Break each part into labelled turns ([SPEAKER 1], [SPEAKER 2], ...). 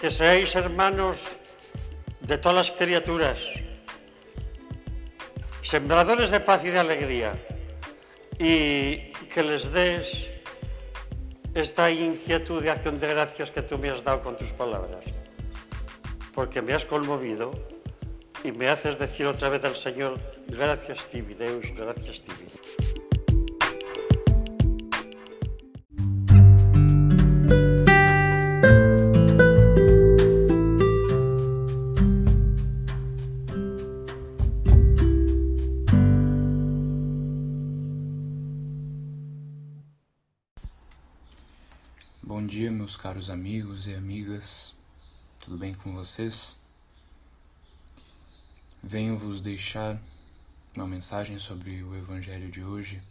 [SPEAKER 1] que seáis hermanos de todas las criaturas, sembradores de paz y de alegría, y que les des esta inquietud de acción de gracias que tú me has dado con tus palabras, porque me has conmovido y me haces decir otra vez al Señor, gracias Tibi, gracias Tibi.
[SPEAKER 2] Bom dia, meus caros amigos e amigas, tudo bem com vocês? Venho vos deixar uma mensagem sobre o Evangelho de hoje.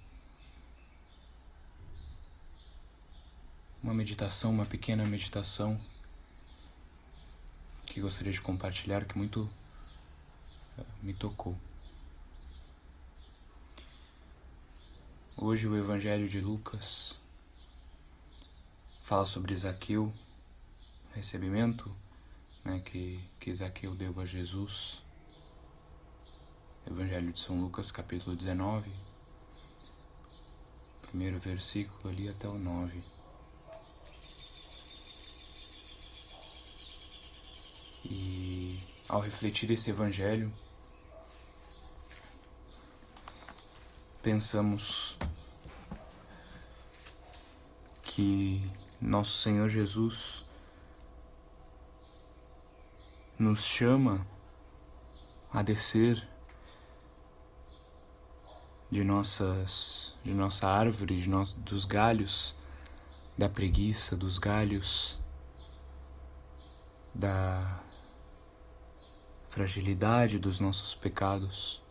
[SPEAKER 2] Uma meditação, uma pequena meditação que gostaria de compartilhar que muito eh, me tocou. Hoje o Evangelho de Lucas fala sobre Zaqueu, recebimento né, que, que Zaqueu deu a Jesus. Evangelho de São Lucas, capítulo 19, primeiro versículo ali até o 9. E ao refletir esse Evangelho, pensamos que nosso Senhor Jesus nos chama a descer de nossas de nossa árvore, de nós, dos galhos da preguiça, dos galhos da fragilidade dos nossos pecados.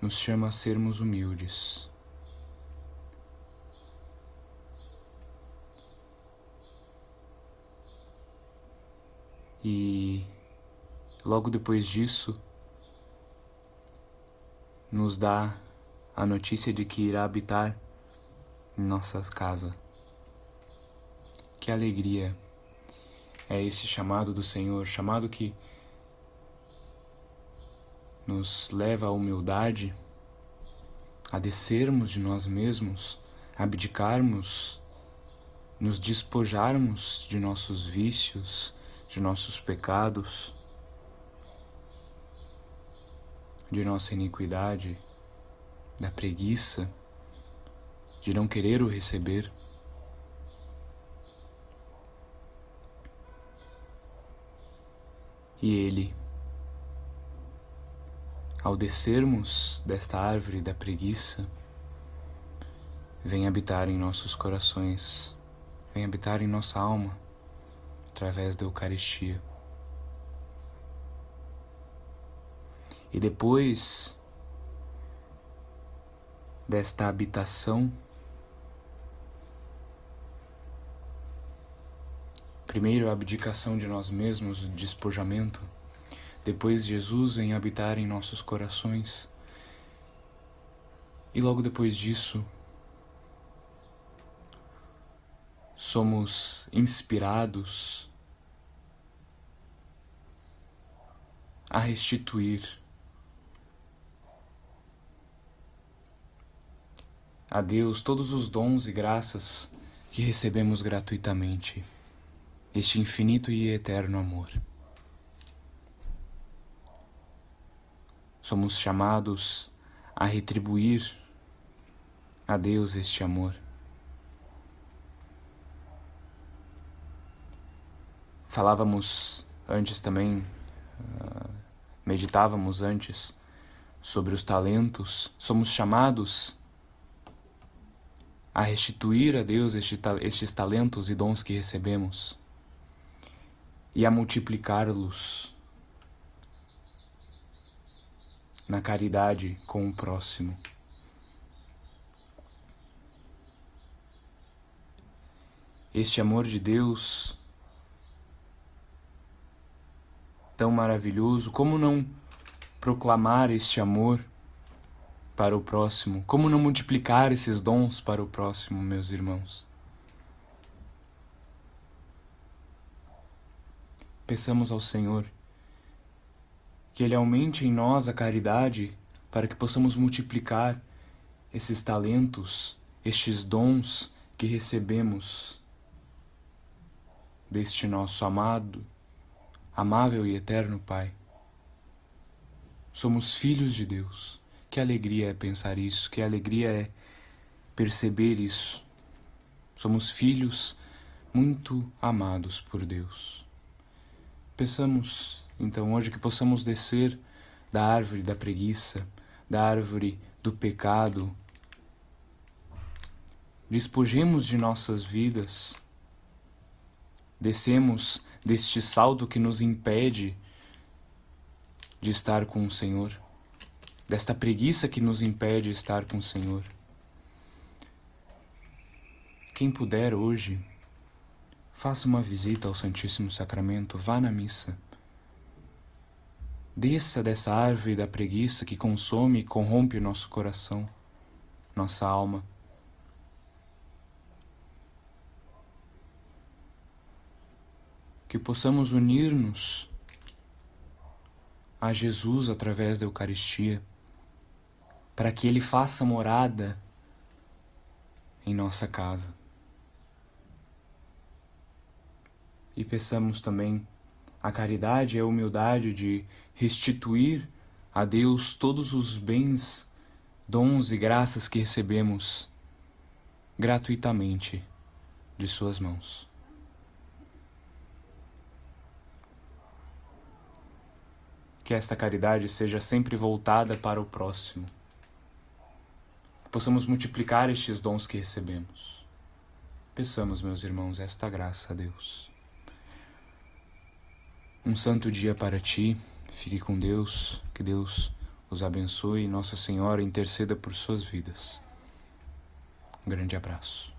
[SPEAKER 2] Nos chama a sermos humildes. E logo depois disso, nos dá a notícia de que irá habitar em nossa casa. Que alegria é esse chamado do Senhor, chamado que nos leva à humildade, a descermos de nós mesmos, abdicarmos, nos despojarmos de nossos vícios, de nossos pecados, de nossa iniquidade, da preguiça, de não querer o receber. E Ele, ao descermos desta árvore da preguiça, vem habitar em nossos corações, vem habitar em nossa alma através da Eucaristia. E depois desta habitação, primeiro a abdicação de nós mesmos, o despojamento, depois Jesus vem habitar em nossos corações, e logo depois disso, somos inspirados a restituir a Deus todos os dons e graças que recebemos gratuitamente, este infinito e eterno amor. Somos chamados a retribuir a Deus este amor. Falávamos antes também, uh, meditávamos antes sobre os talentos, somos chamados a restituir a Deus estes talentos e dons que recebemos e a multiplicá-los na caridade com o próximo. Este amor de Deus tão maravilhoso, como não proclamar este amor para o próximo? Como não multiplicar esses dons para o próximo, meus irmãos? Peçamos ao Senhor que Ele aumente em nós a caridade para que possamos multiplicar esses talentos, estes dons que recebemos deste nosso amado, amável e eterno Pai. Somos filhos de Deus. Que alegria é pensar isso, que alegria é perceber isso. Somos filhos muito amados por Deus. Peçamos, então, hoje que possamos descer da árvore da preguiça, da árvore do pecado. Despojemos de nossas vidas, descemos deste saldo que nos impede de estar com o Senhor, desta preguiça que nos impede de estar com o Senhor. Quem puder hoje, faça uma visita ao Santíssimo Sacramento, vá na missa. Desça dessa árvore da preguiça que consome e corrompe o nosso coração, nossa alma. Que possamos unir-nos a Jesus através da Eucaristia, para que Ele faça morada em nossa casa. E peçamos também a caridade e a humildade de restituir a Deus todos os bens, dons e graças que recebemos gratuitamente de Suas mãos. Que esta caridade seja sempre voltada para o próximo. Que possamos multiplicar estes dons que recebemos. Peçamos, meus irmãos, esta graça a Deus. Um santo dia para ti. Fique com Deus. Que Deus os abençoe. Nossa Senhora interceda por suas vidas. Um grande abraço.